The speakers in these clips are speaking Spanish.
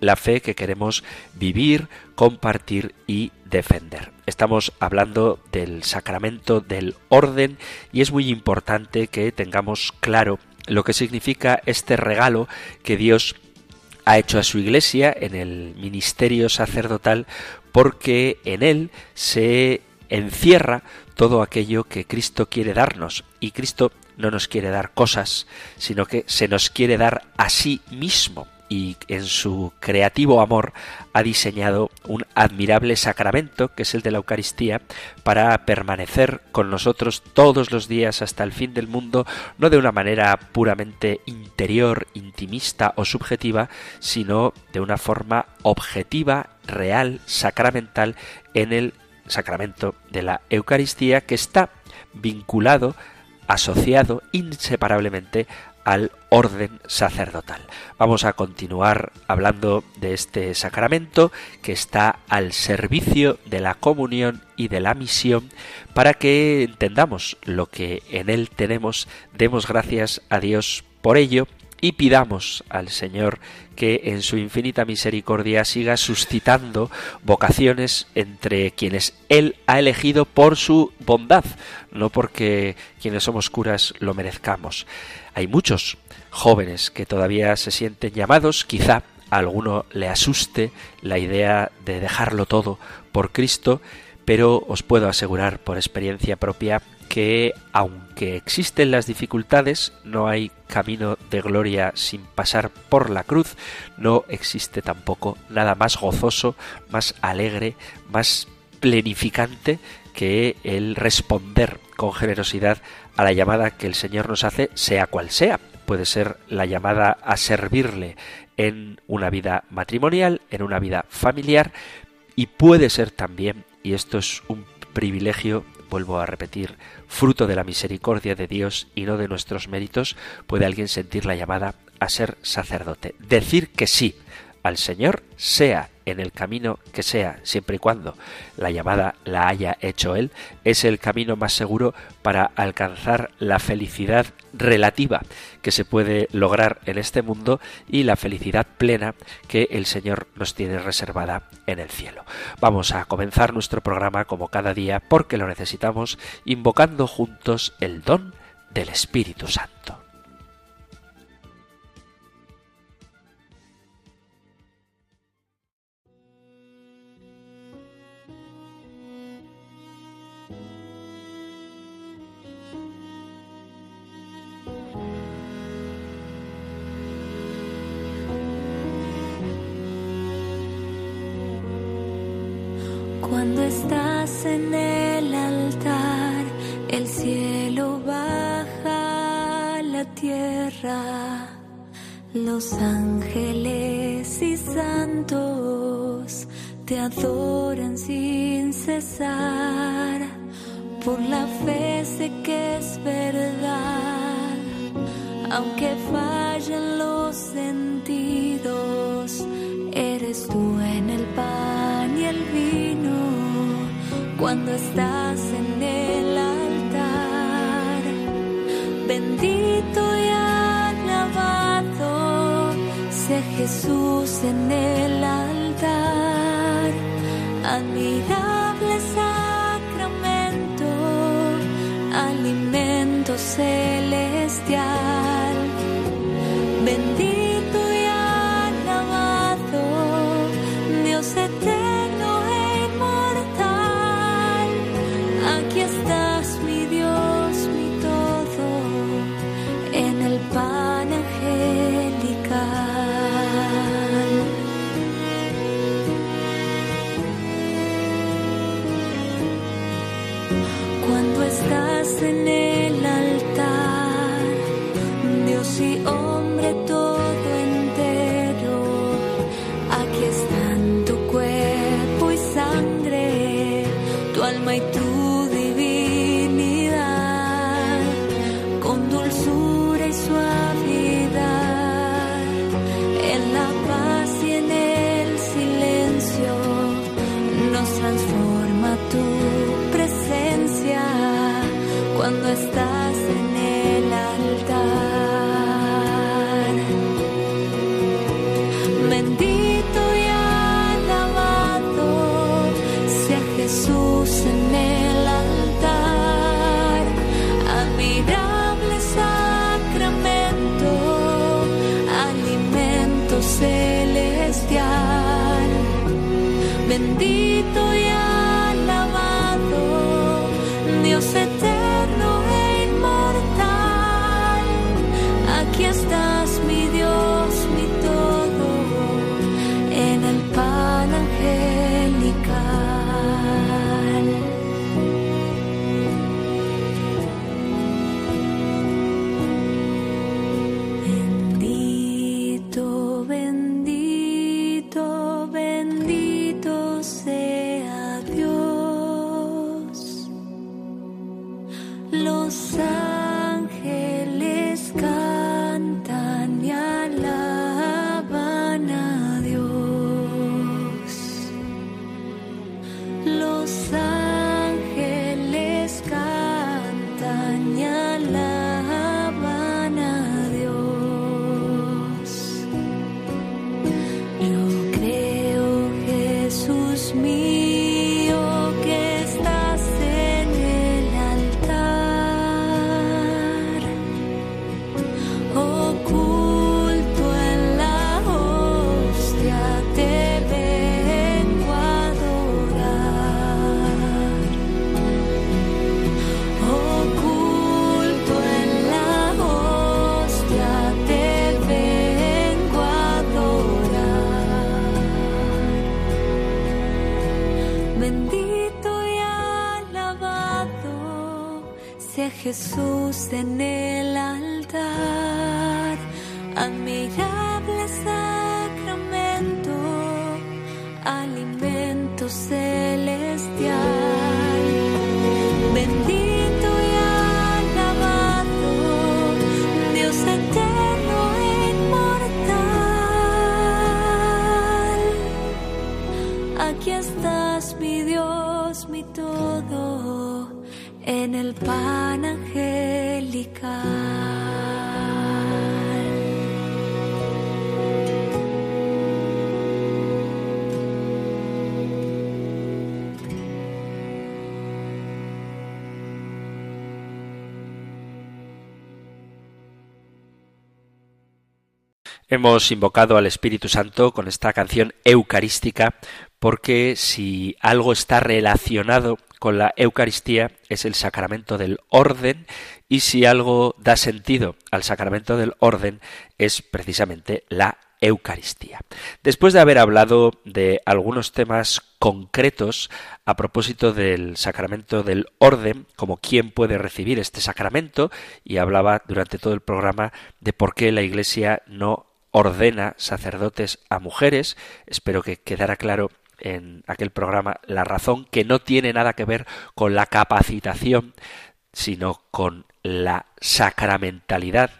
la fe que queremos vivir, compartir y defender. Estamos hablando del sacramento del orden y es muy importante que tengamos claro lo que significa este regalo que Dios ha hecho a su iglesia en el ministerio sacerdotal porque en él se encierra todo aquello que Cristo quiere darnos y Cristo no nos quiere dar cosas, sino que se nos quiere dar a sí mismo y en su creativo amor ha diseñado un admirable sacramento que es el de la Eucaristía para permanecer con nosotros todos los días hasta el fin del mundo, no de una manera puramente interior, intimista o subjetiva, sino de una forma objetiva, real, sacramental en el sacramento de la Eucaristía que está vinculado asociado inseparablemente al orden sacerdotal. Vamos a continuar hablando de este sacramento que está al servicio de la comunión y de la misión para que entendamos lo que en él tenemos, demos gracias a Dios por ello y pidamos al Señor que en su infinita misericordia siga suscitando vocaciones entre quienes Él ha elegido por su bondad, no porque quienes somos curas lo merezcamos. Hay muchos jóvenes que todavía se sienten llamados, quizá a alguno le asuste la idea de dejarlo todo por Cristo, pero os puedo asegurar por experiencia propia que aunque existen las dificultades, no hay camino de gloria sin pasar por la cruz, no existe tampoco nada más gozoso, más alegre, más plenificante que el responder con generosidad a la llamada que el Señor nos hace, sea cual sea. Puede ser la llamada a servirle en una vida matrimonial, en una vida familiar, y puede ser también, y esto es un privilegio, vuelvo a repetir, fruto de la misericordia de Dios y no de nuestros méritos, puede alguien sentir la llamada a ser sacerdote. Decir que sí al Señor, sea en el camino que sea, siempre y cuando la llamada la haya hecho Él, es el camino más seguro para alcanzar la felicidad relativa que se puede lograr en este mundo y la felicidad plena que el Señor nos tiene reservada en el cielo. Vamos a comenzar nuestro programa como cada día porque lo necesitamos, invocando juntos el don del Espíritu Santo. Jesús Hemos invocado al Espíritu Santo con esta canción eucarística porque si algo está relacionado con la Eucaristía es el sacramento del orden y si algo da sentido al sacramento del orden es precisamente la Eucaristía. Después de haber hablado de algunos temas concretos a propósito del sacramento del orden, como quién puede recibir este sacramento, y hablaba durante todo el programa de por qué la Iglesia no ordena sacerdotes a mujeres, espero que quedara claro en aquel programa la razón que no tiene nada que ver con la capacitación, sino con la sacramentalidad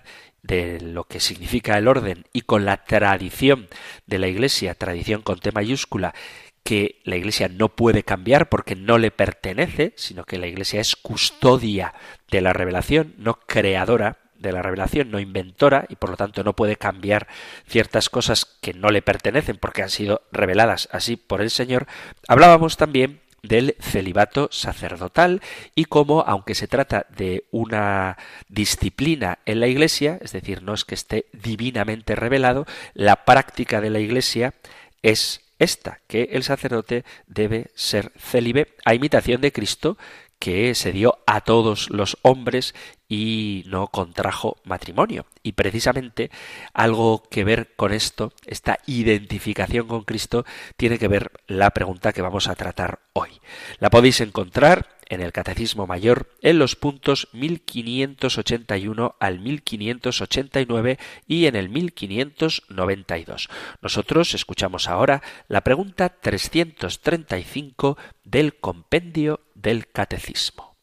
de lo que significa el orden y con la tradición de la Iglesia, tradición con T mayúscula, que la Iglesia no puede cambiar porque no le pertenece, sino que la Iglesia es custodia de la revelación, no creadora de la revelación, no inventora, y por lo tanto no puede cambiar ciertas cosas que no le pertenecen porque han sido reveladas. Así por el Señor, hablábamos también del celibato sacerdotal y cómo, aunque se trata de una disciplina en la Iglesia, es decir, no es que esté divinamente revelado, la práctica de la Iglesia es esta, que el sacerdote debe ser célibe a imitación de Cristo, que se dio a todos los hombres y no contrajo matrimonio. Y precisamente algo que ver con esto, esta identificación con Cristo, tiene que ver la pregunta que vamos a tratar hoy. La podéis encontrar en el Catecismo Mayor en los puntos 1581 al 1589 y en el 1592. Nosotros escuchamos ahora la pregunta 335 del compendio del Catecismo.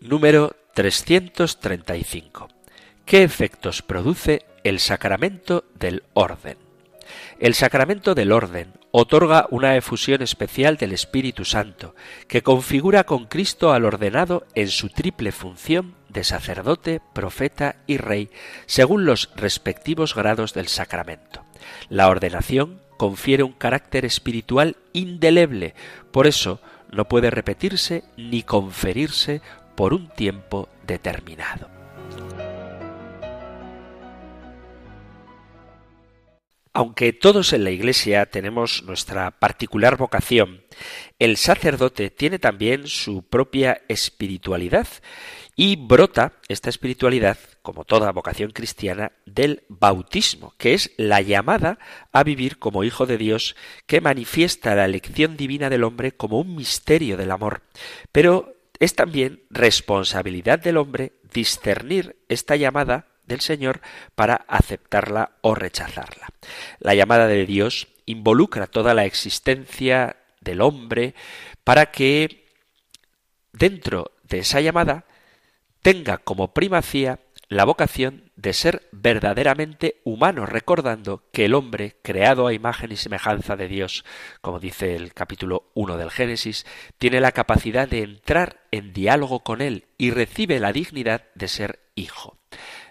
Número 335. ¿Qué efectos produce el sacramento del orden? El sacramento del orden otorga una efusión especial del Espíritu Santo, que configura con Cristo al ordenado en su triple función de sacerdote, profeta y rey, según los respectivos grados del sacramento. La ordenación confiere un carácter espiritual indeleble, por eso no puede repetirse ni conferirse por un tiempo determinado. Aunque todos en la Iglesia tenemos nuestra particular vocación, el sacerdote tiene también su propia espiritualidad y brota esta espiritualidad, como toda vocación cristiana, del bautismo, que es la llamada a vivir como hijo de Dios, que manifiesta la elección divina del hombre como un misterio del amor. Pero es también responsabilidad del hombre discernir esta llamada del Señor para aceptarla o rechazarla. La llamada de Dios involucra toda la existencia del hombre para que dentro de esa llamada tenga como primacía la vocación de ser verdaderamente humano, recordando que el hombre, creado a imagen y semejanza de Dios, como dice el capítulo 1 del Génesis, tiene la capacidad de entrar en diálogo con Él y recibe la dignidad de ser hijo.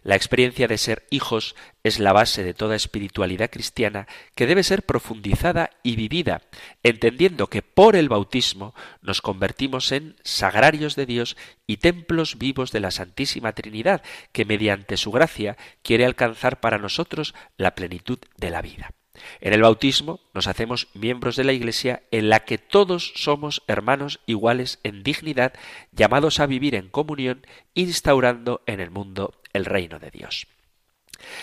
La experiencia de ser hijos es la base de toda espiritualidad cristiana que debe ser profundizada y vivida, entendiendo que por el bautismo nos convertimos en sagrarios de Dios y templos vivos de la Santísima Trinidad, que mediante su gracia quiere alcanzar para nosotros la plenitud de la vida. En el bautismo nos hacemos miembros de la Iglesia en la que todos somos hermanos iguales en dignidad, llamados a vivir en comunión, instaurando en el mundo el reino de Dios.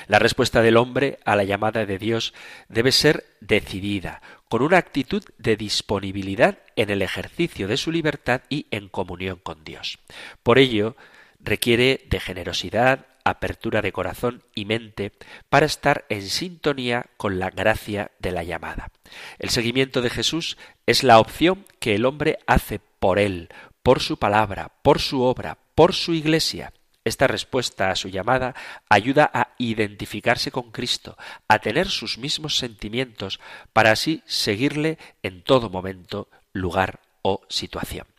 La respuesta del hombre a la llamada de Dios debe ser decidida, con una actitud de disponibilidad en el ejercicio de su libertad y en comunión con Dios. Por ello, requiere de generosidad, apertura de corazón y mente para estar en sintonía con la gracia de la llamada. El seguimiento de Jesús es la opción que el hombre hace por él, por su palabra, por su obra, por su iglesia. Esta respuesta a su llamada ayuda a identificarse con Cristo, a tener sus mismos sentimientos, para así seguirle en todo momento, lugar o situación.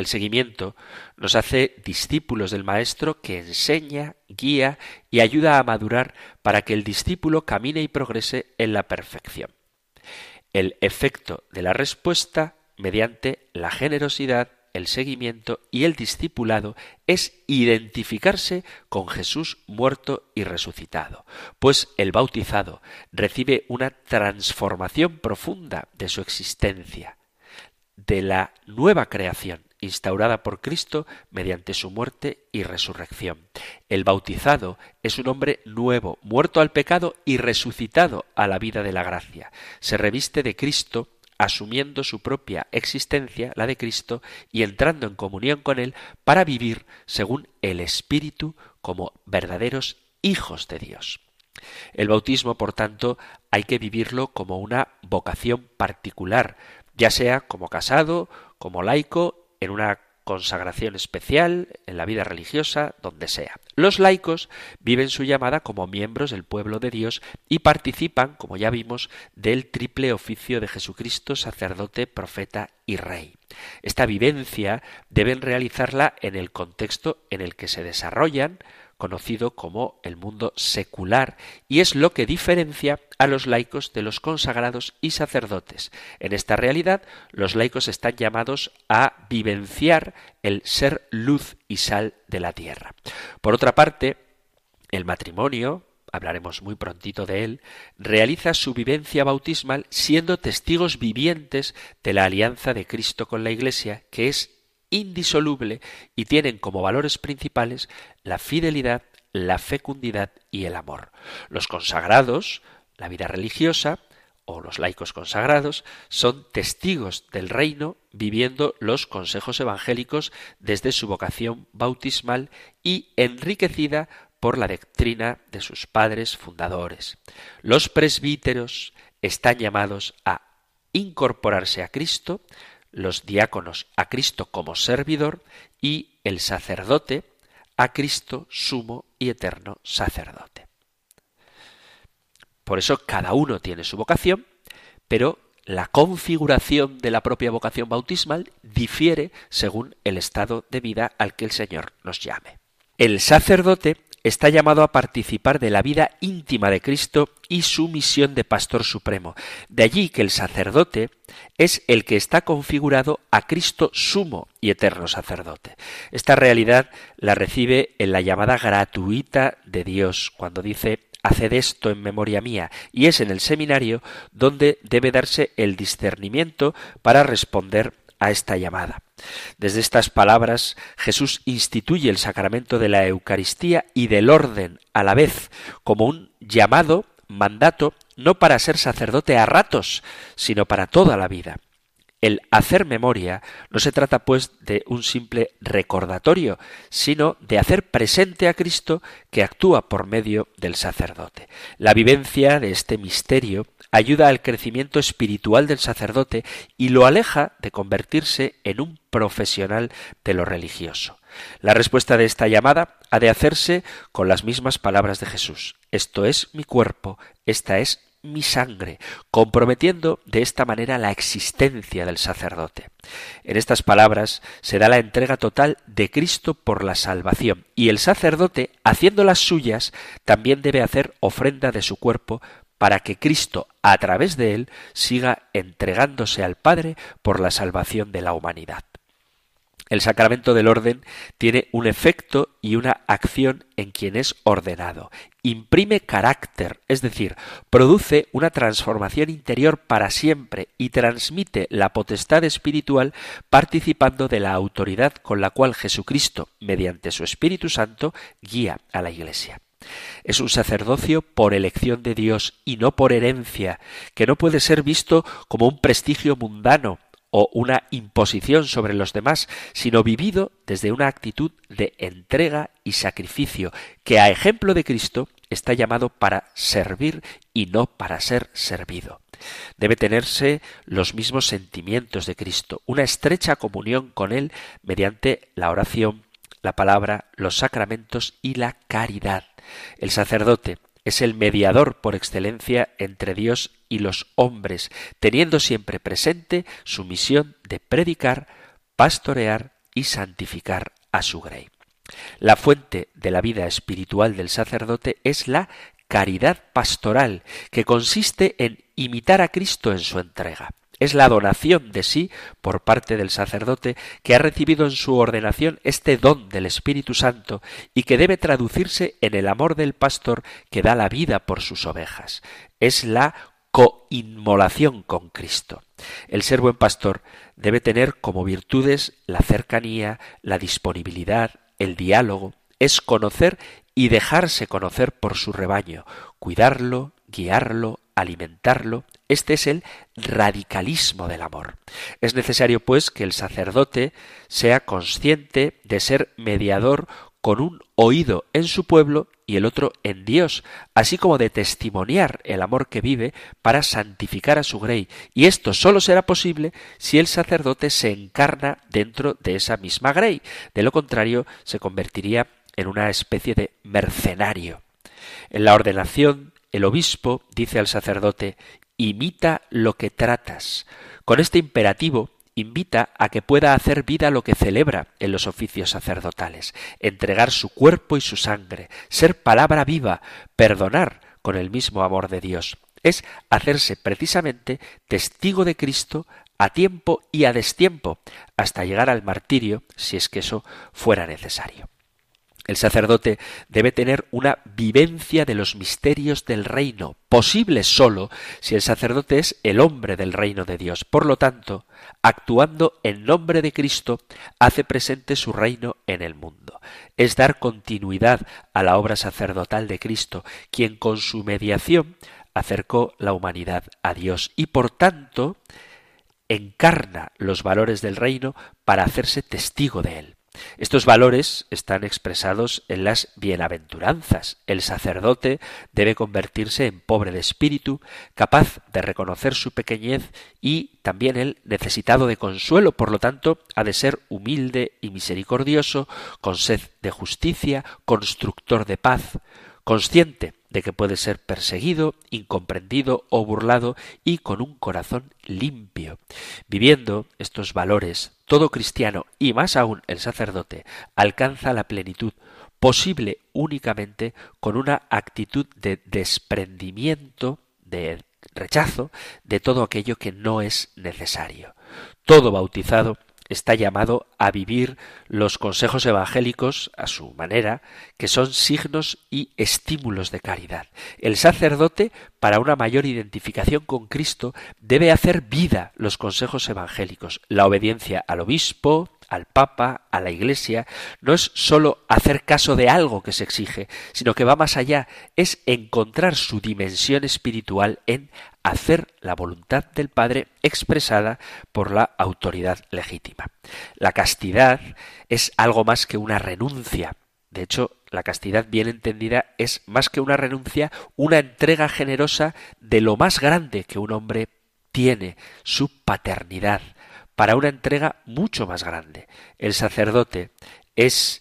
El seguimiento nos hace discípulos del Maestro que enseña, guía y ayuda a madurar para que el discípulo camine y progrese en la perfección. El efecto de la respuesta mediante la generosidad, el seguimiento y el discipulado es identificarse con Jesús muerto y resucitado, pues el bautizado recibe una transformación profunda de su existencia, de la nueva creación instaurada por Cristo mediante su muerte y resurrección. El bautizado es un hombre nuevo, muerto al pecado y resucitado a la vida de la gracia. Se reviste de Cristo asumiendo su propia existencia, la de Cristo, y entrando en comunión con Él para vivir según el Espíritu como verdaderos hijos de Dios. El bautismo, por tanto, hay que vivirlo como una vocación particular, ya sea como casado, como laico en una consagración especial, en la vida religiosa, donde sea. Los laicos viven su llamada como miembros del pueblo de Dios y participan, como ya vimos, del triple oficio de Jesucristo, sacerdote, profeta y rey. Esta vivencia deben realizarla en el contexto en el que se desarrollan, conocido como el mundo secular, y es lo que diferencia a los laicos de los consagrados y sacerdotes. En esta realidad, los laicos están llamados a vivenciar el ser luz y sal de la tierra. Por otra parte, el matrimonio, hablaremos muy prontito de él, realiza su vivencia bautismal siendo testigos vivientes de la alianza de Cristo con la Iglesia, que es indisoluble y tienen como valores principales la fidelidad, la fecundidad y el amor. Los consagrados, la vida religiosa, o los laicos consagrados, son testigos del reino viviendo los consejos evangélicos desde su vocación bautismal y enriquecida por la doctrina de sus padres fundadores. Los presbíteros están llamados a incorporarse a Cristo, los diáconos a Cristo como servidor y el sacerdote a Cristo sumo y eterno sacerdote. Por eso cada uno tiene su vocación, pero la configuración de la propia vocación bautismal difiere según el estado de vida al que el Señor nos llame. El sacerdote está llamado a participar de la vida íntima de Cristo y su misión de pastor supremo. De allí que el sacerdote es el que está configurado a Cristo sumo y eterno sacerdote. Esta realidad la recibe en la llamada gratuita de Dios, cuando dice Haced esto en memoria mía, y es en el seminario donde debe darse el discernimiento para responder a esta llamada. Desde estas palabras Jesús instituye el sacramento de la Eucaristía y del orden a la vez como un llamado, mandato, no para ser sacerdote a ratos, sino para toda la vida. El hacer memoria no se trata pues de un simple recordatorio, sino de hacer presente a Cristo que actúa por medio del sacerdote. La vivencia de este misterio ayuda al crecimiento espiritual del sacerdote y lo aleja de convertirse en un profesional de lo religioso. La respuesta de esta llamada ha de hacerse con las mismas palabras de Jesús. Esto es mi cuerpo, esta es mi sangre, comprometiendo de esta manera la existencia del sacerdote. En estas palabras se da la entrega total de Cristo por la salvación, y el sacerdote, haciendo las suyas, también debe hacer ofrenda de su cuerpo para que Cristo, a través de él, siga entregándose al Padre por la salvación de la humanidad. El sacramento del orden tiene un efecto y una acción en quien es ordenado. Imprime carácter, es decir, produce una transformación interior para siempre y transmite la potestad espiritual participando de la autoridad con la cual Jesucristo, mediante su Espíritu Santo, guía a la Iglesia. Es un sacerdocio por elección de Dios y no por herencia, que no puede ser visto como un prestigio mundano, o una imposición sobre los demás, sino vivido desde una actitud de entrega y sacrificio, que a ejemplo de Cristo está llamado para servir y no para ser servido. Debe tenerse los mismos sentimientos de Cristo, una estrecha comunión con Él mediante la oración, la palabra, los sacramentos y la caridad. El sacerdote es el mediador por excelencia entre Dios y los hombres, teniendo siempre presente su misión de predicar, pastorear y santificar a su grey. La fuente de la vida espiritual del sacerdote es la caridad pastoral, que consiste en imitar a Cristo en su entrega es la donación de sí por parte del sacerdote que ha recibido en su ordenación este don del Espíritu Santo y que debe traducirse en el amor del pastor que da la vida por sus ovejas. Es la coinmolación con Cristo. El ser buen pastor debe tener como virtudes la cercanía, la disponibilidad, el diálogo, es conocer y dejarse conocer por su rebaño, cuidarlo, guiarlo, alimentarlo, este es el radicalismo del amor. Es necesario, pues, que el sacerdote sea consciente de ser mediador con un oído en su pueblo y el otro en Dios, así como de testimoniar el amor que vive para santificar a su grey. Y esto sólo será posible si el sacerdote se encarna dentro de esa misma grey. De lo contrario, se convertiría en una especie de mercenario. En la ordenación, el obispo dice al sacerdote imita lo que tratas. Con este imperativo invita a que pueda hacer vida lo que celebra en los oficios sacerdotales, entregar su cuerpo y su sangre, ser palabra viva, perdonar con el mismo amor de Dios. Es hacerse precisamente testigo de Cristo a tiempo y a destiempo, hasta llegar al martirio, si es que eso fuera necesario. El sacerdote debe tener una vivencia de los misterios del reino, posible sólo si el sacerdote es el hombre del reino de Dios. Por lo tanto, actuando en nombre de Cristo, hace presente su reino en el mundo. Es dar continuidad a la obra sacerdotal de Cristo, quien con su mediación acercó la humanidad a Dios y por tanto encarna los valores del reino para hacerse testigo de él. Estos valores están expresados en las bienaventuranzas. El sacerdote debe convertirse en pobre de espíritu, capaz de reconocer su pequeñez y también el necesitado de consuelo, por lo tanto, ha de ser humilde y misericordioso, con sed de justicia, constructor de paz, consciente de que puede ser perseguido, incomprendido o burlado y con un corazón limpio. Viviendo estos valores, todo cristiano y más aún el sacerdote alcanza la plenitud posible únicamente con una actitud de desprendimiento, de rechazo de todo aquello que no es necesario. Todo bautizado está llamado a vivir los consejos evangélicos a su manera, que son signos y estímulos de caridad. El sacerdote, para una mayor identificación con Cristo, debe hacer vida los consejos evangélicos, la obediencia al obispo, al Papa, a la Iglesia, no es sólo hacer caso de algo que se exige, sino que va más allá, es encontrar su dimensión espiritual en hacer la voluntad del Padre expresada por la autoridad legítima. La castidad es algo más que una renuncia. De hecho, la castidad bien entendida es más que una renuncia, una entrega generosa de lo más grande que un hombre tiene, su paternidad, para una entrega mucho más grande. El sacerdote es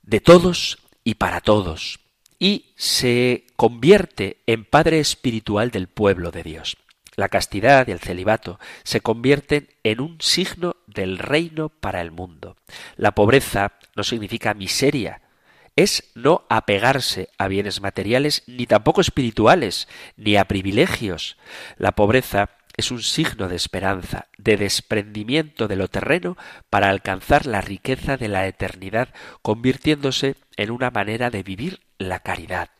de todos y para todos y se convierte en padre espiritual del pueblo de Dios. La castidad y el celibato se convierten en un signo del reino para el mundo. La pobreza no significa miseria, es no apegarse a bienes materiales ni tampoco espirituales, ni a privilegios. La pobreza es un signo de esperanza, de desprendimiento de lo terreno para alcanzar la riqueza de la eternidad, convirtiéndose en una manera de vivir la caridad.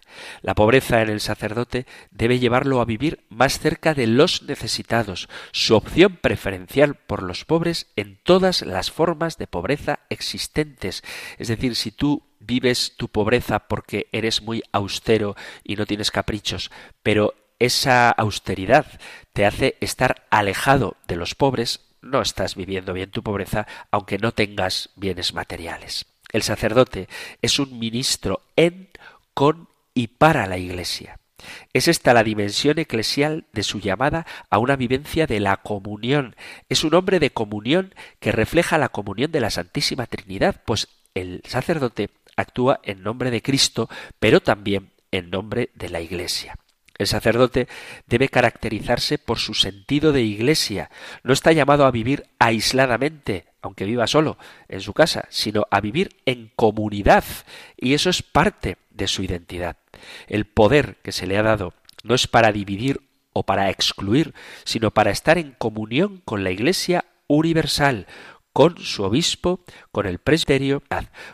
La pobreza en el sacerdote debe llevarlo a vivir más cerca de los necesitados, su opción preferencial por los pobres en todas las formas de pobreza existentes. Es decir, si tú vives tu pobreza porque eres muy austero y no tienes caprichos, pero esa austeridad te hace estar alejado de los pobres, no estás viviendo bien tu pobreza, aunque no tengas bienes materiales. El sacerdote es un ministro en, con y para la Iglesia. Es esta la dimensión eclesial de su llamada a una vivencia de la comunión. Es un hombre de comunión que refleja la comunión de la Santísima Trinidad, pues el sacerdote actúa en nombre de Cristo, pero también en nombre de la Iglesia. El sacerdote debe caracterizarse por su sentido de iglesia. No está llamado a vivir aisladamente, aunque viva solo en su casa, sino a vivir en comunidad. Y eso es parte de su identidad. El poder que se le ha dado no es para dividir o para excluir, sino para estar en comunión con la Iglesia universal, con su obispo, con el presbiterio.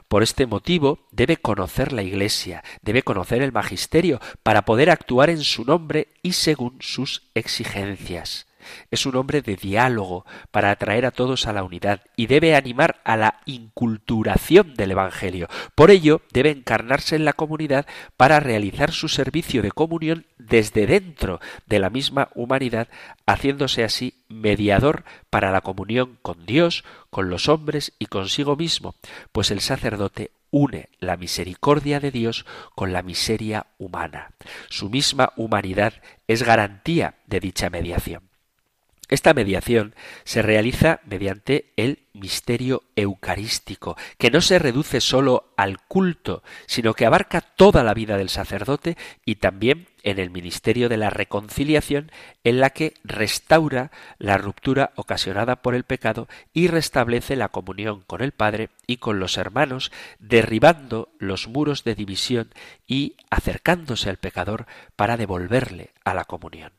Por este motivo debe conocer la Iglesia, debe conocer el magisterio, para poder actuar en su nombre y según sus exigencias. Es un hombre de diálogo para atraer a todos a la unidad y debe animar a la inculturación del Evangelio. Por ello, debe encarnarse en la comunidad para realizar su servicio de comunión desde dentro de la misma humanidad, haciéndose así mediador para la comunión con Dios, con los hombres y consigo mismo, pues el sacerdote une la misericordia de Dios con la miseria humana. Su misma humanidad es garantía de dicha mediación. Esta mediación se realiza mediante el misterio eucarístico, que no se reduce sólo al culto, sino que abarca toda la vida del sacerdote y también en el ministerio de la reconciliación, en la que restaura la ruptura ocasionada por el pecado y restablece la comunión con el Padre y con los hermanos, derribando los muros de división y acercándose al pecador para devolverle a la comunión.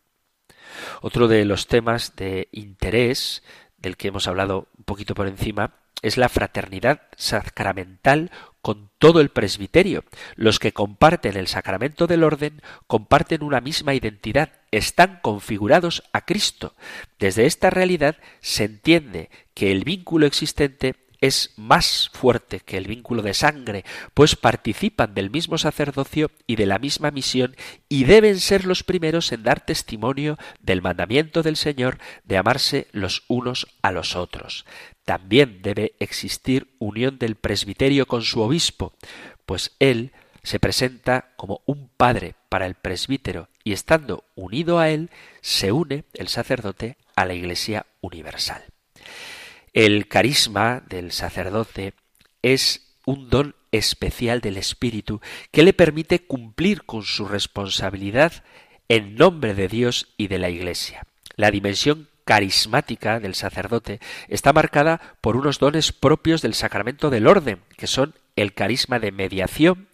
Otro de los temas de interés del que hemos hablado un poquito por encima es la fraternidad sacramental con todo el presbiterio. Los que comparten el sacramento del orden comparten una misma identidad, están configurados a Cristo. Desde esta realidad se entiende que el vínculo existente es más fuerte que el vínculo de sangre, pues participan del mismo sacerdocio y de la misma misión y deben ser los primeros en dar testimonio del mandamiento del Señor de amarse los unos a los otros. También debe existir unión del presbiterio con su obispo, pues él se presenta como un padre para el presbítero y estando unido a él, se une el sacerdote a la Iglesia universal. El carisma del sacerdote es un don especial del Espíritu que le permite cumplir con su responsabilidad en nombre de Dios y de la Iglesia. La dimensión carismática del sacerdote está marcada por unos dones propios del sacramento del orden, que son el carisma de mediación,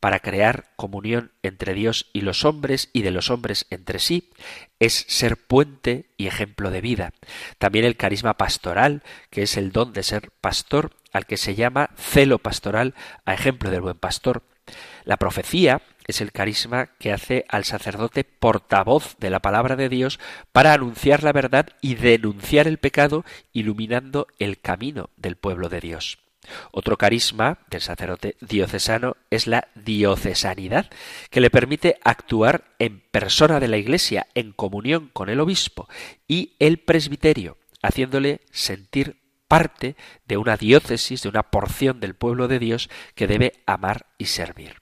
para crear comunión entre Dios y los hombres y de los hombres entre sí, es ser puente y ejemplo de vida. También el carisma pastoral, que es el don de ser pastor, al que se llama celo pastoral, a ejemplo del buen pastor. La profecía es el carisma que hace al sacerdote portavoz de la palabra de Dios para anunciar la verdad y denunciar el pecado, iluminando el camino del pueblo de Dios. Otro carisma del sacerdote diocesano es la diocesanidad, que le permite actuar en persona de la Iglesia, en comunión con el obispo y el presbiterio, haciéndole sentir parte de una diócesis, de una porción del pueblo de Dios que debe amar y servir.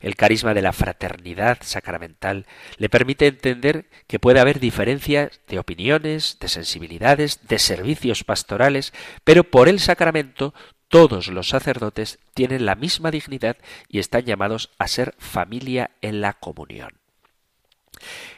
El carisma de la fraternidad sacramental le permite entender que puede haber diferencias de opiniones, de sensibilidades, de servicios pastorales, pero por el sacramento todos los sacerdotes tienen la misma dignidad y están llamados a ser familia en la comunión.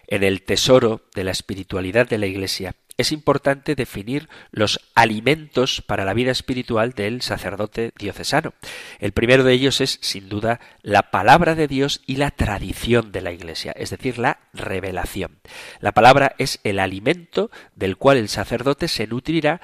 En el tesoro de la espiritualidad de la Iglesia es importante definir los alimentos para la vida espiritual del sacerdote diocesano. El primero de ellos es, sin duda, la palabra de Dios y la tradición de la Iglesia, es decir, la revelación. La palabra es el alimento del cual el sacerdote se nutrirá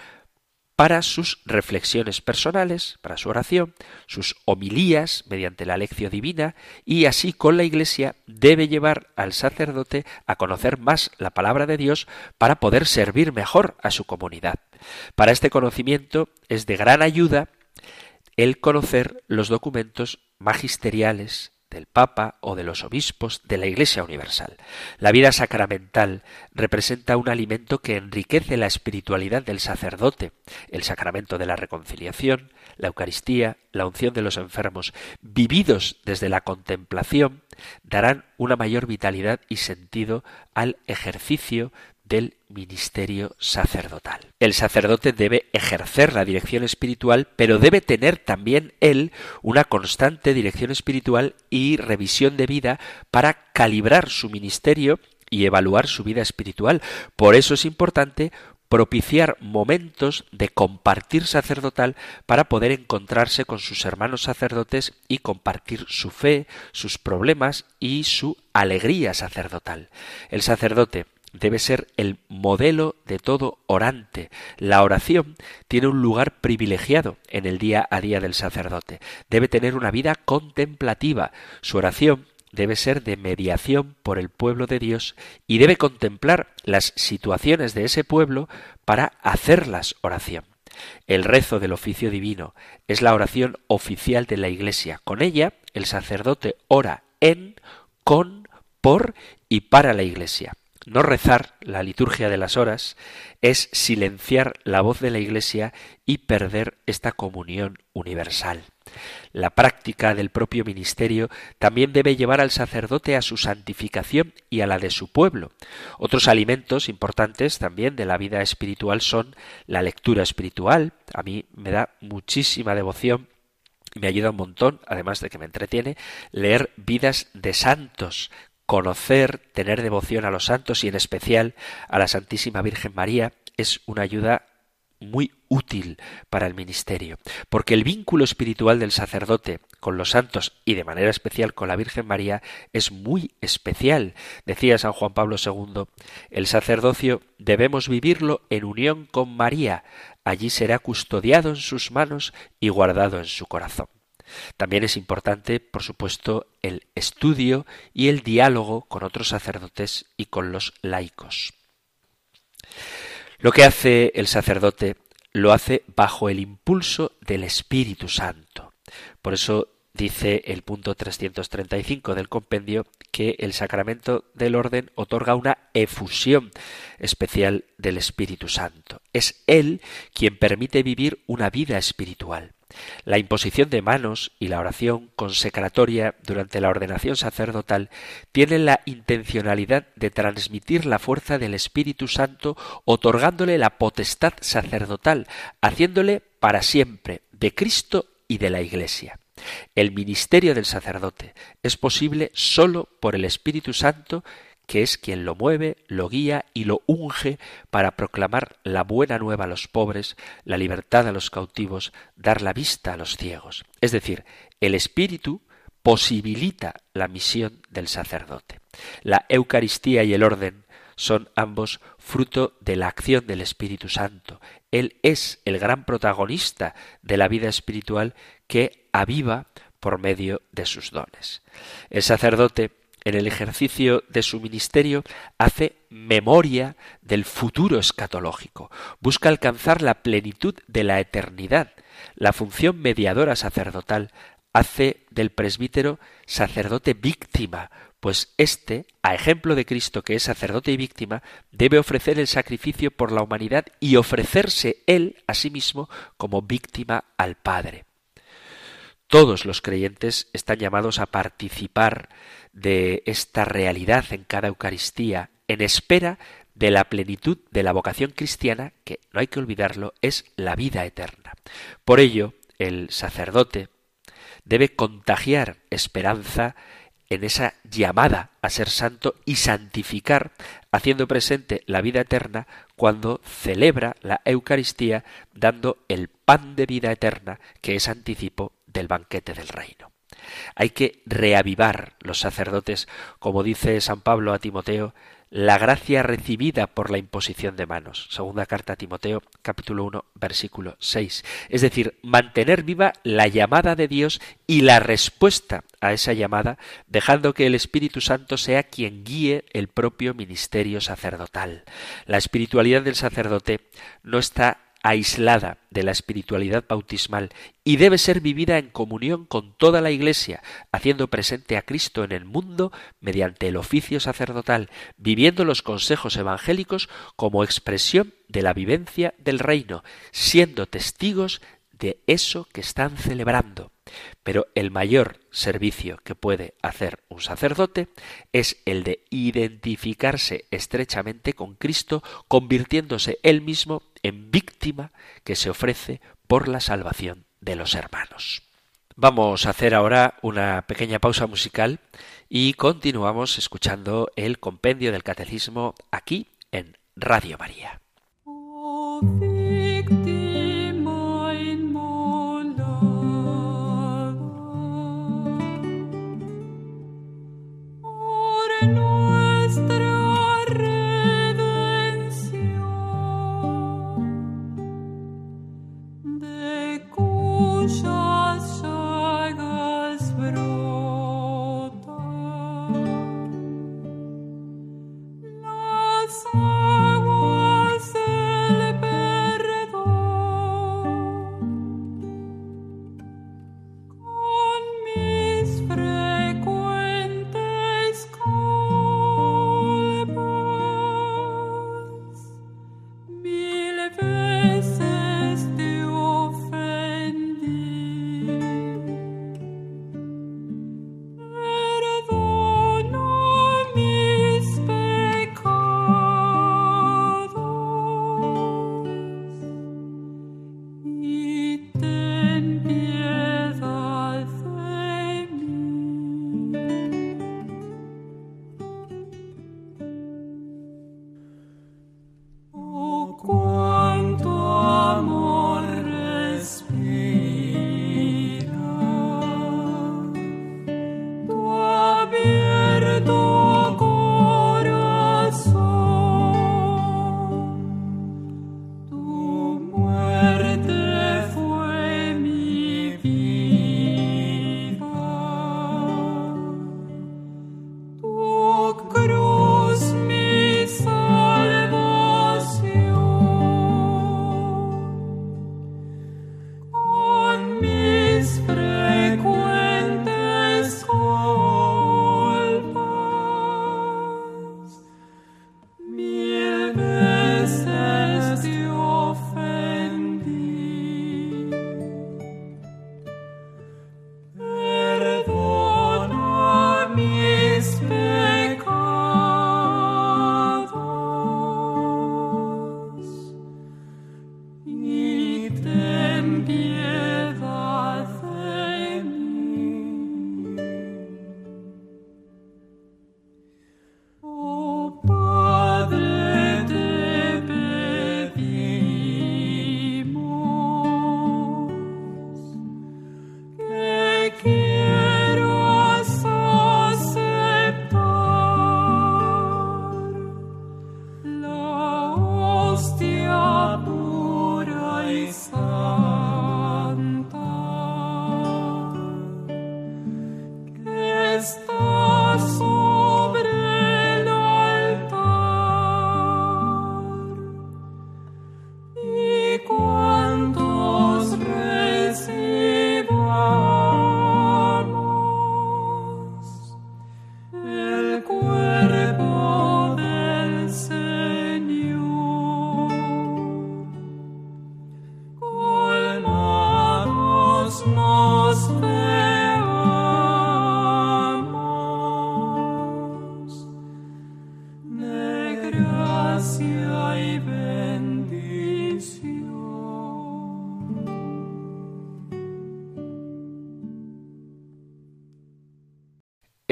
para sus reflexiones personales, para su oración, sus homilías mediante la lección divina y así con la Iglesia debe llevar al sacerdote a conocer más la palabra de Dios para poder servir mejor a su comunidad. Para este conocimiento es de gran ayuda el conocer los documentos magisteriales del Papa o de los obispos de la Iglesia Universal. La vida sacramental representa un alimento que enriquece la espiritualidad del sacerdote, el sacramento de la reconciliación, la Eucaristía, la unción de los enfermos, vividos desde la contemplación, darán una mayor vitalidad y sentido al ejercicio del ministerio sacerdotal. El sacerdote debe ejercer la dirección espiritual, pero debe tener también él una constante dirección espiritual y revisión de vida para calibrar su ministerio y evaluar su vida espiritual. Por eso es importante propiciar momentos de compartir sacerdotal para poder encontrarse con sus hermanos sacerdotes y compartir su fe, sus problemas y su alegría sacerdotal. El sacerdote debe ser el modelo de todo orante. La oración tiene un lugar privilegiado en el día a día del sacerdote. Debe tener una vida contemplativa. Su oración debe ser de mediación por el pueblo de Dios y debe contemplar las situaciones de ese pueblo para hacerlas oración. El rezo del oficio divino es la oración oficial de la Iglesia. Con ella el sacerdote ora en, con, por y para la Iglesia. No rezar la liturgia de las horas es silenciar la voz de la Iglesia y perder esta comunión universal. La práctica del propio ministerio también debe llevar al sacerdote a su santificación y a la de su pueblo. Otros alimentos importantes también de la vida espiritual son la lectura espiritual. A mí me da muchísima devoción me ayuda un montón, además de que me entretiene, leer vidas de santos, conocer, tener devoción a los santos y en especial a la Santísima Virgen María es una ayuda muy útil para el ministerio, porque el vínculo espiritual del sacerdote con los santos y de manera especial con la Virgen María es muy especial. Decía San Juan Pablo II, el sacerdocio debemos vivirlo en unión con María, allí será custodiado en sus manos y guardado en su corazón. También es importante, por supuesto, el estudio y el diálogo con otros sacerdotes y con los laicos. Lo que hace el sacerdote lo hace bajo el impulso del Espíritu Santo. Por eso dice el punto 335 del compendio que el sacramento del orden otorga una efusión especial del Espíritu Santo. Es Él quien permite vivir una vida espiritual. La imposición de manos y la oración consecratoria durante la ordenación sacerdotal tienen la intencionalidad de transmitir la fuerza del Espíritu Santo otorgándole la potestad sacerdotal, haciéndole para siempre de Cristo y de la Iglesia. El ministerio del sacerdote es posible sólo por el Espíritu Santo que es quien lo mueve, lo guía y lo unge para proclamar la buena nueva a los pobres, la libertad a los cautivos, dar la vista a los ciegos. Es decir, el Espíritu posibilita la misión del sacerdote. La Eucaristía y el orden son ambos fruto de la acción del Espíritu Santo. Él es el gran protagonista de la vida espiritual que aviva por medio de sus dones. El sacerdote en el ejercicio de su ministerio hace memoria del futuro escatológico, busca alcanzar la plenitud de la eternidad. La función mediadora sacerdotal hace del presbítero sacerdote víctima, pues éste, a ejemplo de Cristo que es sacerdote y víctima, debe ofrecer el sacrificio por la humanidad y ofrecerse él a sí mismo como víctima al Padre. Todos los creyentes están llamados a participar de esta realidad en cada Eucaristía, en espera de la plenitud de la vocación cristiana, que no hay que olvidarlo, es la vida eterna. Por ello, el sacerdote debe contagiar esperanza en esa llamada a ser santo y santificar, haciendo presente la vida eterna cuando celebra la Eucaristía, dando el pan de vida eterna, que es anticipo del banquete del reino. Hay que reavivar los sacerdotes, como dice San Pablo a Timoteo, la gracia recibida por la imposición de manos. Segunda carta a Timoteo, capítulo 1, versículo 6. Es decir, mantener viva la llamada de Dios y la respuesta a esa llamada, dejando que el Espíritu Santo sea quien guíe el propio ministerio sacerdotal. La espiritualidad del sacerdote no está aislada de la espiritualidad bautismal y debe ser vivida en comunión con toda la Iglesia, haciendo presente a Cristo en el mundo mediante el oficio sacerdotal, viviendo los consejos evangélicos como expresión de la vivencia del reino, siendo testigos de eso que están celebrando. Pero el mayor servicio que puede hacer un sacerdote es el de identificarse estrechamente con Cristo, convirtiéndose él mismo en víctima que se ofrece por la salvación de los hermanos. Vamos a hacer ahora una pequeña pausa musical y continuamos escuchando el compendio del catecismo aquí en Radio María. del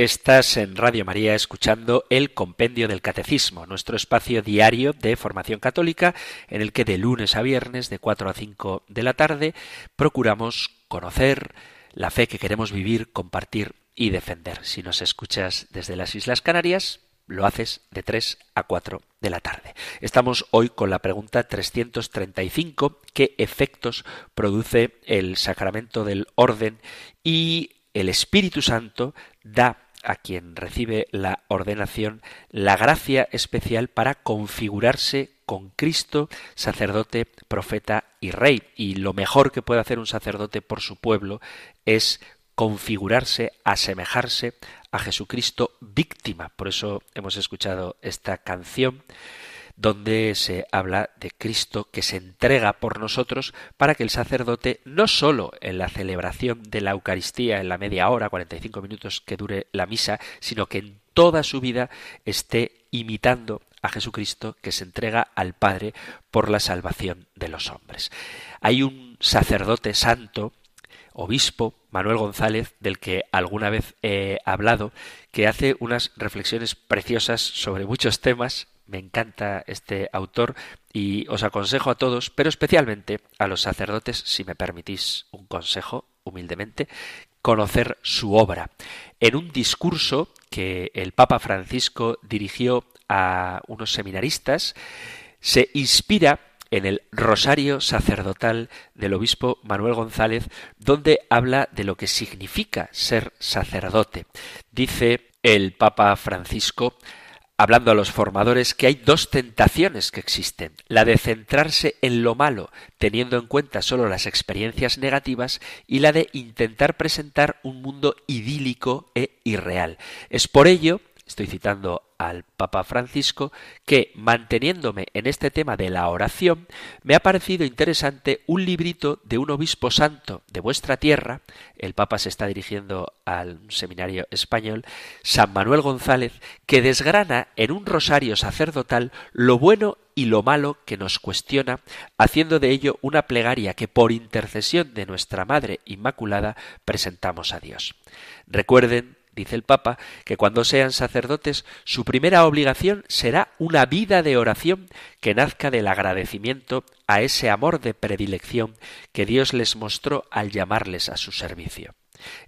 Estás en Radio María escuchando el Compendio del Catecismo, nuestro espacio diario de formación católica en el que de lunes a viernes de 4 a 5 de la tarde procuramos conocer la fe que queremos vivir, compartir y defender. Si nos escuchas desde las Islas Canarias, lo haces de 3 a 4 de la tarde. Estamos hoy con la pregunta 335, ¿qué efectos produce el sacramento del orden y el Espíritu Santo da a quien recibe la ordenación la gracia especial para configurarse con Cristo, sacerdote, profeta y rey. Y lo mejor que puede hacer un sacerdote por su pueblo es configurarse, asemejarse a Jesucristo víctima. Por eso hemos escuchado esta canción donde se habla de Cristo que se entrega por nosotros para que el sacerdote no sólo en la celebración de la Eucaristía en la media hora, 45 minutos que dure la misa, sino que en toda su vida esté imitando a Jesucristo que se entrega al Padre por la salvación de los hombres. Hay un sacerdote santo, obispo, Manuel González, del que alguna vez he hablado, que hace unas reflexiones preciosas sobre muchos temas, me encanta este autor y os aconsejo a todos, pero especialmente a los sacerdotes, si me permitís un consejo humildemente, conocer su obra. En un discurso que el Papa Francisco dirigió a unos seminaristas, se inspira en el Rosario sacerdotal del obispo Manuel González, donde habla de lo que significa ser sacerdote. Dice el Papa Francisco, hablando a los formadores que hay dos tentaciones que existen, la de centrarse en lo malo, teniendo en cuenta solo las experiencias negativas, y la de intentar presentar un mundo idílico e irreal. Es por ello estoy citando al Papa Francisco, que manteniéndome en este tema de la oración, me ha parecido interesante un librito de un obispo santo de vuestra tierra, el Papa se está dirigiendo al seminario español, San Manuel González, que desgrana en un rosario sacerdotal lo bueno y lo malo que nos cuestiona, haciendo de ello una plegaria que por intercesión de nuestra Madre Inmaculada presentamos a Dios. Recuerden dice el Papa, que cuando sean sacerdotes su primera obligación será una vida de oración que nazca del agradecimiento a ese amor de predilección que Dios les mostró al llamarles a su servicio.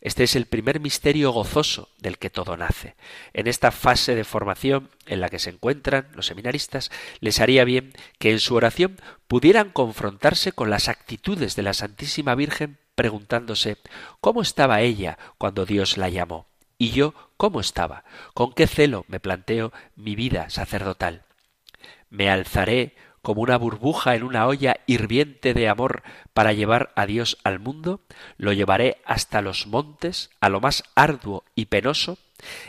Este es el primer misterio gozoso del que todo nace. En esta fase de formación en la que se encuentran los seminaristas, les haría bien que en su oración pudieran confrontarse con las actitudes de la Santísima Virgen preguntándose cómo estaba ella cuando Dios la llamó ¿Y yo cómo estaba? ¿Con qué celo me planteo mi vida sacerdotal? ¿Me alzaré como una burbuja en una olla hirviente de amor para llevar a Dios al mundo? ¿Lo llevaré hasta los montes, a lo más arduo y penoso?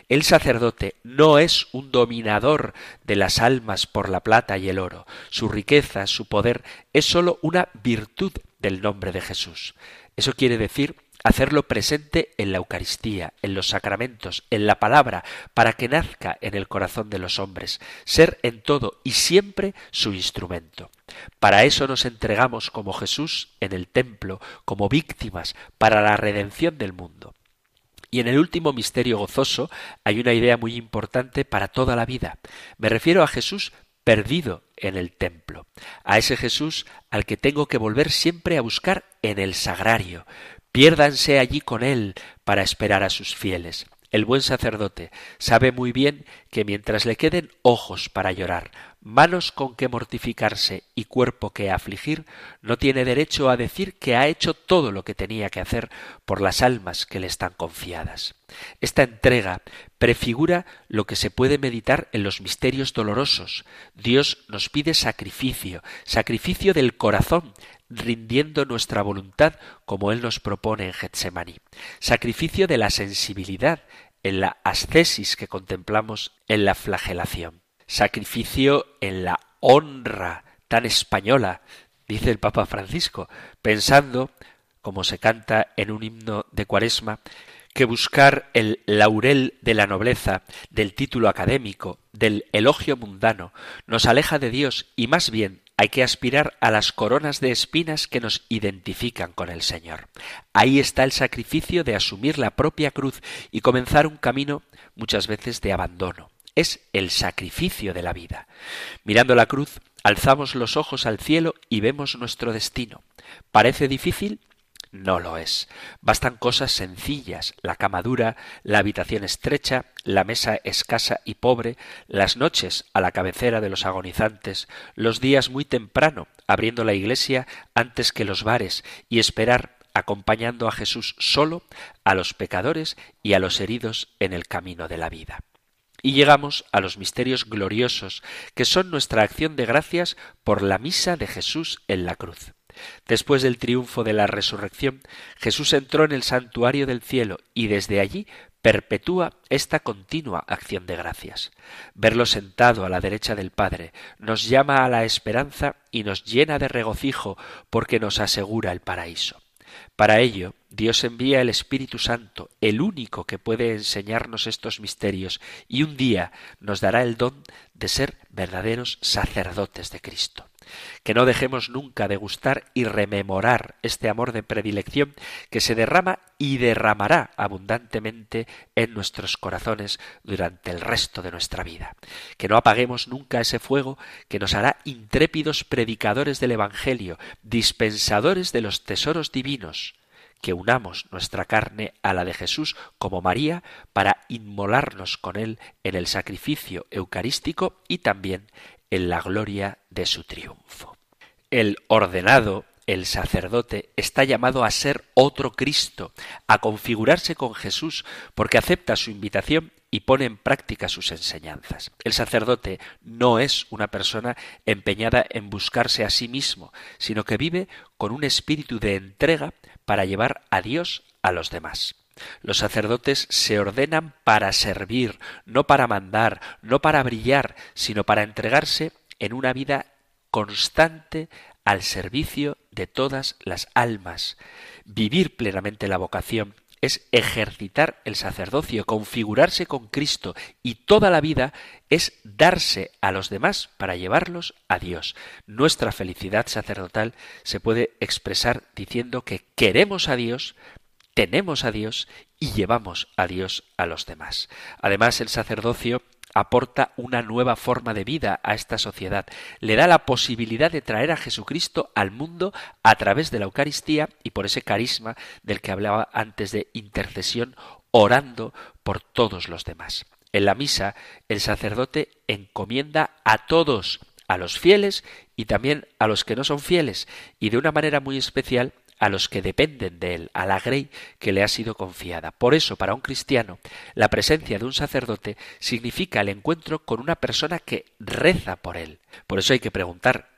El sacerdote no es un dominador de las almas por la plata y el oro. Su riqueza, su poder, es sólo una virtud del nombre de Jesús. Eso quiere decir hacerlo presente en la Eucaristía, en los sacramentos, en la palabra, para que nazca en el corazón de los hombres, ser en todo y siempre su instrumento. Para eso nos entregamos como Jesús en el templo, como víctimas, para la redención del mundo. Y en el último misterio gozoso hay una idea muy importante para toda la vida. Me refiero a Jesús perdido en el templo, a ese Jesús al que tengo que volver siempre a buscar en el sagrario, Piérdanse allí con él para esperar a sus fieles. El buen sacerdote sabe muy bien que mientras le queden ojos para llorar, manos con que mortificarse y cuerpo que afligir, no tiene derecho a decir que ha hecho todo lo que tenía que hacer por las almas que le están confiadas. Esta entrega prefigura lo que se puede meditar en los misterios dolorosos. Dios nos pide sacrificio, sacrificio del corazón, rindiendo nuestra voluntad como Él nos propone en Getsemaní. Sacrificio de la sensibilidad en la ascesis que contemplamos en la flagelación. Sacrificio en la honra tan española, dice el Papa Francisco, pensando, como se canta en un himno de Cuaresma, que buscar el laurel de la nobleza, del título académico, del elogio mundano, nos aleja de Dios y más bien hay que aspirar a las coronas de espinas que nos identifican con el Señor. Ahí está el sacrificio de asumir la propia cruz y comenzar un camino muchas veces de abandono. Es el sacrificio de la vida. Mirando la cruz, alzamos los ojos al cielo y vemos nuestro destino. ¿Parece difícil? No lo es. Bastan cosas sencillas, la cama dura, la habitación estrecha, la mesa escasa y pobre, las noches a la cabecera de los agonizantes, los días muy temprano, abriendo la iglesia antes que los bares, y esperar acompañando a Jesús solo a los pecadores y a los heridos en el camino de la vida. Y llegamos a los misterios gloriosos, que son nuestra acción de gracias por la misa de Jesús en la cruz. Después del triunfo de la resurrección, Jesús entró en el santuario del cielo y desde allí perpetúa esta continua acción de gracias. Verlo sentado a la derecha del Padre nos llama a la esperanza y nos llena de regocijo porque nos asegura el paraíso. Para ello, Dios envía el Espíritu Santo, el único que puede enseñarnos estos misterios, y un día nos dará el don de ser verdaderos sacerdotes de Cristo que no dejemos nunca de gustar y rememorar este amor de predilección que se derrama y derramará abundantemente en nuestros corazones durante el resto de nuestra vida. Que no apaguemos nunca ese fuego que nos hará intrépidos predicadores del Evangelio, dispensadores de los tesoros divinos, que unamos nuestra carne a la de Jesús como María para inmolarnos con Él en el sacrificio eucarístico y también en la gloria de su triunfo. El ordenado, el sacerdote, está llamado a ser otro Cristo, a configurarse con Jesús, porque acepta su invitación y pone en práctica sus enseñanzas. El sacerdote no es una persona empeñada en buscarse a sí mismo, sino que vive con un espíritu de entrega para llevar a Dios a los demás. Los sacerdotes se ordenan para servir, no para mandar, no para brillar, sino para entregarse en una vida constante al servicio de todas las almas. Vivir plenamente la vocación es ejercitar el sacerdocio, configurarse con Cristo y toda la vida es darse a los demás para llevarlos a Dios. Nuestra felicidad sacerdotal se puede expresar diciendo que queremos a Dios, tenemos a Dios y llevamos a Dios a los demás. Además, el sacerdocio aporta una nueva forma de vida a esta sociedad, le da la posibilidad de traer a Jesucristo al mundo a través de la Eucaristía y por ese carisma del que hablaba antes de intercesión, orando por todos los demás. En la misa, el sacerdote encomienda a todos, a los fieles y también a los que no son fieles, y de una manera muy especial a los que dependen de él, a la grey que le ha sido confiada. Por eso, para un cristiano, la presencia de un sacerdote significa el encuentro con una persona que reza por él. Por eso hay que preguntar,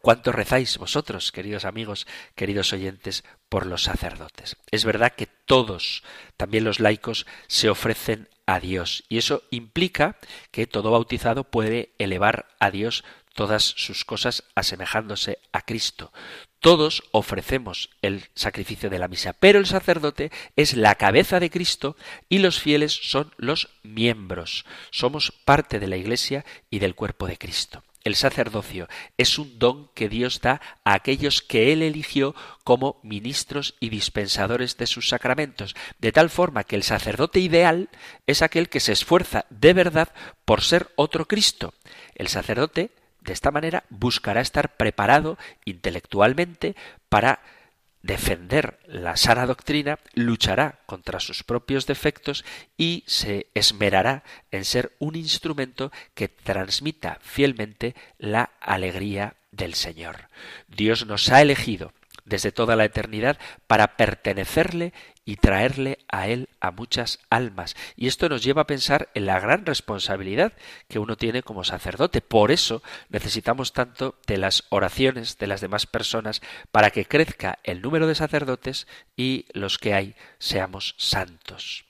¿cuánto rezáis vosotros, queridos amigos, queridos oyentes, por los sacerdotes? Es verdad que todos, también los laicos, se ofrecen a Dios, y eso implica que todo bautizado puede elevar a Dios todas sus cosas asemejándose a Cristo. Todos ofrecemos el sacrificio de la misa, pero el sacerdote es la cabeza de Cristo y los fieles son los miembros. Somos parte de la Iglesia y del cuerpo de Cristo. El sacerdocio es un don que Dios da a aquellos que Él eligió como ministros y dispensadores de sus sacramentos, de tal forma que el sacerdote ideal es aquel que se esfuerza de verdad por ser otro Cristo. El sacerdote de esta manera buscará estar preparado intelectualmente para defender la sana doctrina, luchará contra sus propios defectos y se esmerará en ser un instrumento que transmita fielmente la alegría del Señor. Dios nos ha elegido desde toda la eternidad para pertenecerle y traerle a Él a muchas almas. Y esto nos lleva a pensar en la gran responsabilidad que uno tiene como sacerdote. Por eso necesitamos tanto de las oraciones de las demás personas para que crezca el número de sacerdotes y los que hay seamos santos.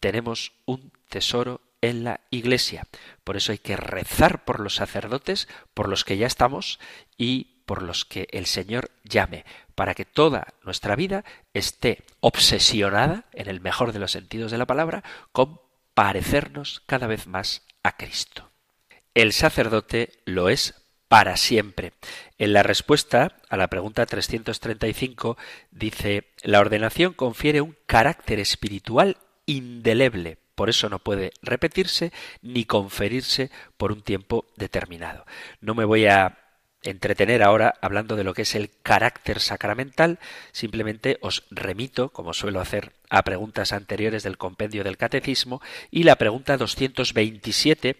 Tenemos un tesoro en la Iglesia. Por eso hay que rezar por los sacerdotes, por los que ya estamos y por los que el Señor llame, para que toda nuestra vida esté obsesionada, en el mejor de los sentidos de la palabra, con parecernos cada vez más a Cristo. El sacerdote lo es para siempre. En la respuesta a la pregunta 335 dice, la ordenación confiere un carácter espiritual indeleble, por eso no puede repetirse ni conferirse por un tiempo determinado. No me voy a entretener ahora hablando de lo que es el carácter sacramental, simplemente os remito, como suelo hacer, a preguntas anteriores del compendio del catecismo y la pregunta 227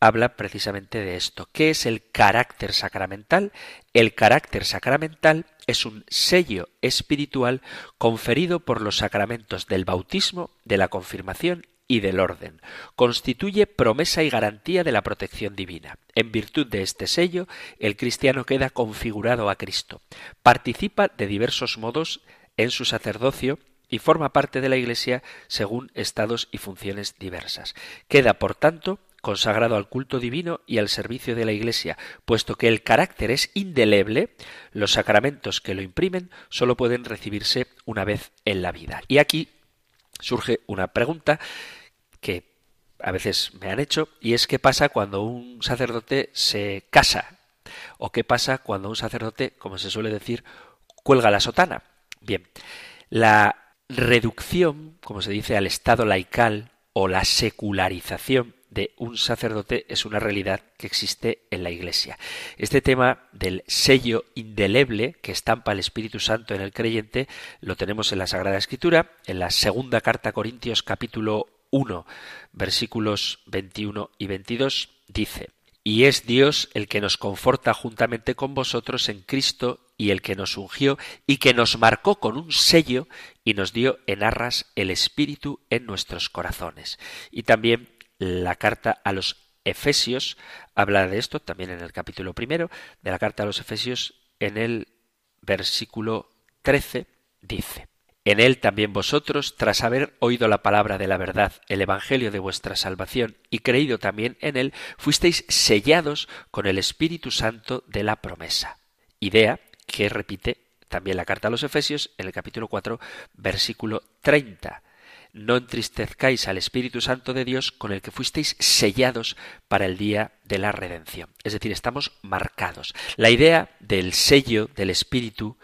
habla precisamente de esto. ¿Qué es el carácter sacramental? El carácter sacramental es un sello espiritual conferido por los sacramentos del bautismo, de la confirmación y del orden. Constituye promesa y garantía de la protección divina. En virtud de este sello, el cristiano queda configurado a Cristo. Participa de diversos modos en su sacerdocio y forma parte de la Iglesia según estados y funciones diversas. Queda, por tanto, consagrado al culto divino y al servicio de la Iglesia, puesto que el carácter es indeleble, los sacramentos que lo imprimen sólo pueden recibirse una vez en la vida. Y aquí surge una pregunta que a veces me han hecho, y es qué pasa cuando un sacerdote se casa, o qué pasa cuando un sacerdote, como se suele decir, cuelga la sotana. Bien, la reducción, como se dice, al estado laical o la secularización de un sacerdote es una realidad que existe en la Iglesia. Este tema del sello indeleble que estampa el Espíritu Santo en el creyente lo tenemos en la Sagrada Escritura, en la segunda carta a Corintios capítulo 1, versículos 21 y 22, dice, Y es Dios el que nos conforta juntamente con vosotros en Cristo y el que nos ungió y que nos marcó con un sello y nos dio en arras el Espíritu en nuestros corazones. Y también la carta a los Efesios habla de esto, también en el capítulo primero de la carta a los Efesios, en el versículo 13, dice, en él también vosotros, tras haber oído la palabra de la verdad, el Evangelio de vuestra salvación, y creído también en él, fuisteis sellados con el Espíritu Santo de la promesa. Idea que repite también la carta a los Efesios en el capítulo 4, versículo 30. No entristezcáis al Espíritu Santo de Dios con el que fuisteis sellados para el día de la redención. Es decir, estamos marcados. La idea del sello del Espíritu,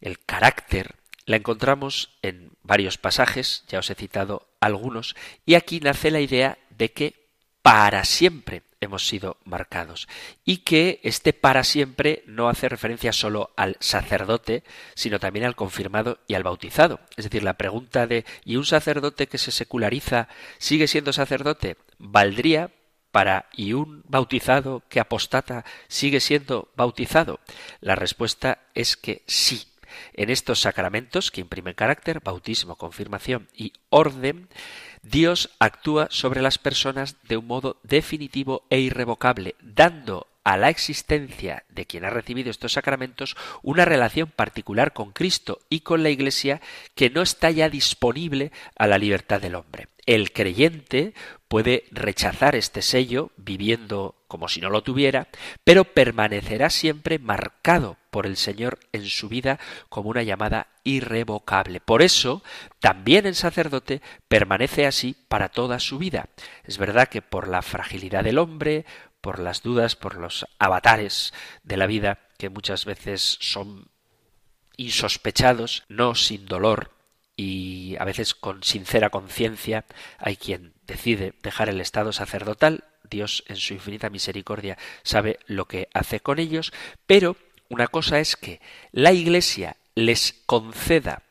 el carácter la encontramos en varios pasajes, ya os he citado algunos, y aquí nace la idea de que para siempre hemos sido marcados y que este para siempre no hace referencia solo al sacerdote, sino también al confirmado y al bautizado. Es decir, la pregunta de ¿y un sacerdote que se seculariza sigue siendo sacerdote? valdría para ¿y un bautizado que apostata sigue siendo bautizado? La respuesta es que sí, en estos sacramentos que imprimen carácter, bautismo, confirmación y orden, Dios actúa sobre las personas de un modo definitivo e irrevocable, dando a la existencia de quien ha recibido estos sacramentos una relación particular con Cristo y con la Iglesia que no está ya disponible a la libertad del hombre. El creyente puede rechazar este sello viviendo como si no lo tuviera, pero permanecerá siempre marcado por el Señor en su vida como una llamada irrevocable. Por eso, también el sacerdote permanece así para toda su vida. Es verdad que por la fragilidad del hombre, por las dudas, por los avatares de la vida, que muchas veces son insospechados, no sin dolor, y a veces con sincera conciencia hay quien decide dejar el estado sacerdotal, Dios en su infinita misericordia sabe lo que hace con ellos, pero una cosa es que la Iglesia les conceda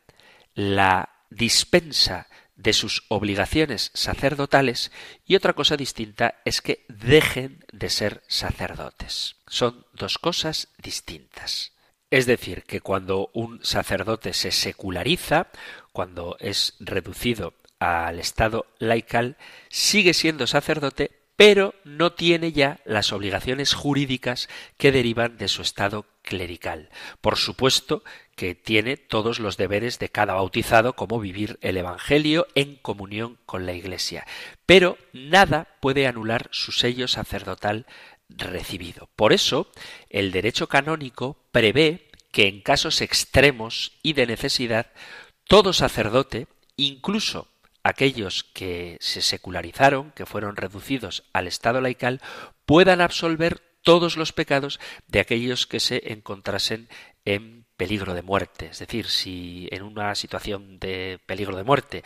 la dispensa de sus obligaciones sacerdotales y otra cosa distinta es que dejen de ser sacerdotes. Son dos cosas distintas. Es decir, que cuando un sacerdote se seculariza, cuando es reducido al estado laical, sigue siendo sacerdote, pero no tiene ya las obligaciones jurídicas que derivan de su estado clerical. Por supuesto que tiene todos los deberes de cada bautizado, como vivir el Evangelio en comunión con la Iglesia. Pero nada puede anular su sello sacerdotal recibido. Por eso, el derecho canónico prevé que en casos extremos y de necesidad, todo sacerdote, incluso aquellos que se secularizaron, que fueron reducidos al estado laical, puedan absolver todos los pecados de aquellos que se encontrasen en peligro de muerte. Es decir, si en una situación de peligro de muerte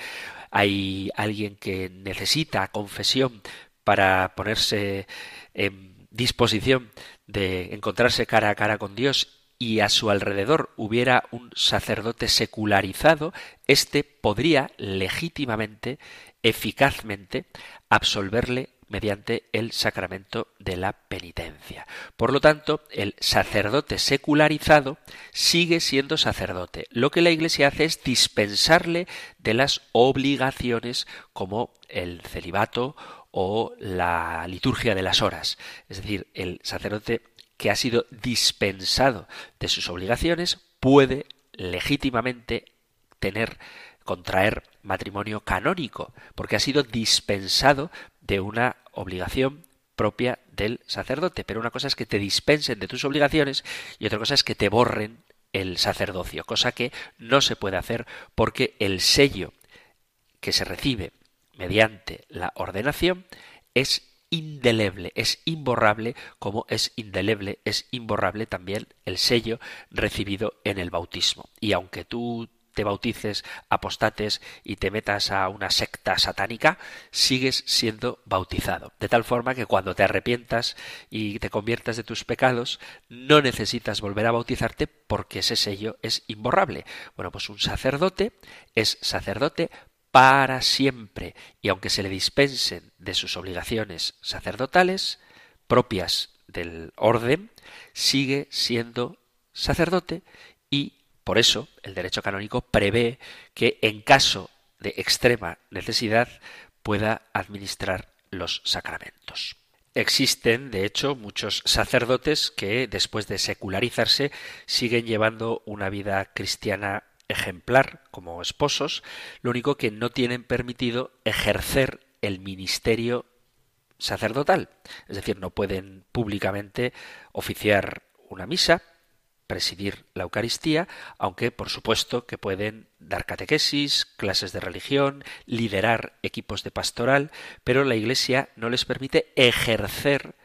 hay alguien que necesita confesión para ponerse en disposición de encontrarse cara a cara con Dios y a su alrededor hubiera un sacerdote secularizado, éste podría legítimamente, eficazmente, absolverle mediante el sacramento de la penitencia. Por lo tanto, el sacerdote secularizado sigue siendo sacerdote. Lo que la Iglesia hace es dispensarle de las obligaciones como el celibato o la liturgia de las horas. Es decir, el sacerdote que ha sido dispensado de sus obligaciones puede legítimamente tener contraer matrimonio canónico, porque ha sido dispensado de una obligación propia del sacerdote. Pero una cosa es que te dispensen de tus obligaciones y otra cosa es que te borren el sacerdocio, cosa que no se puede hacer porque el sello que se recibe mediante la ordenación es indeleble, es imborrable, como es indeleble, es imborrable también el sello recibido en el bautismo. Y aunque tú te bautices, apostates y te metas a una secta satánica, sigues siendo bautizado. De tal forma que cuando te arrepientas y te conviertas de tus pecados, no necesitas volver a bautizarte porque ese sello es imborrable. Bueno, pues un sacerdote es sacerdote para siempre, y aunque se le dispensen de sus obligaciones sacerdotales propias del orden, sigue siendo sacerdote y por eso el derecho canónico prevé que en caso de extrema necesidad pueda administrar los sacramentos. Existen, de hecho, muchos sacerdotes que, después de secularizarse, siguen llevando una vida cristiana ejemplar como esposos, lo único que no tienen permitido ejercer el ministerio sacerdotal. Es decir, no pueden públicamente oficiar una misa, presidir la Eucaristía, aunque por supuesto que pueden dar catequesis, clases de religión, liderar equipos de pastoral, pero la Iglesia no les permite ejercer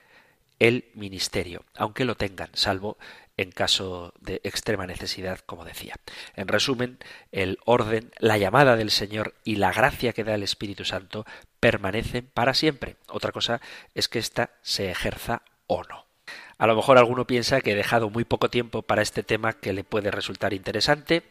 el ministerio, aunque lo tengan, salvo en caso de extrema necesidad, como decía. En resumen, el orden, la llamada del Señor y la gracia que da el Espíritu Santo permanecen para siempre. Otra cosa es que ésta se ejerza o no. A lo mejor alguno piensa que he dejado muy poco tiempo para este tema que le puede resultar interesante,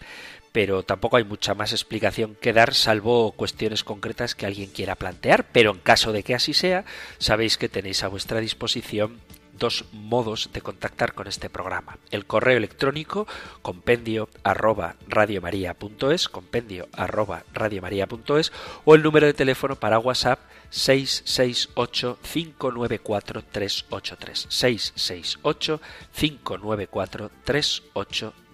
pero tampoco hay mucha más explicación que dar salvo cuestiones concretas que alguien quiera plantear. Pero en caso de que así sea, sabéis que tenéis a vuestra disposición dos modos de contactar con este programa. El correo electrónico compendio arroba radiomaria.es, compendio arroba radiomaria.es o el número de teléfono para WhatsApp 668 594 383 668 594 383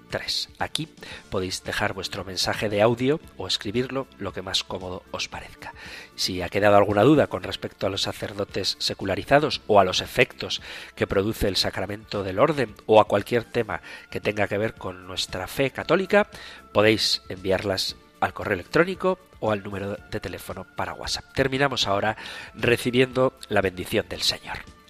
Aquí podéis dejar vuestro mensaje de audio o escribirlo lo que más cómodo os parezca. Si ha quedado alguna duda con respecto a los sacerdotes secularizados o a los efectos que produce el sacramento del orden o a cualquier tema que tenga que ver con nuestra fe católica, podéis enviarlas al correo electrónico o al número de teléfono para WhatsApp. Terminamos ahora recibiendo la bendición del Señor.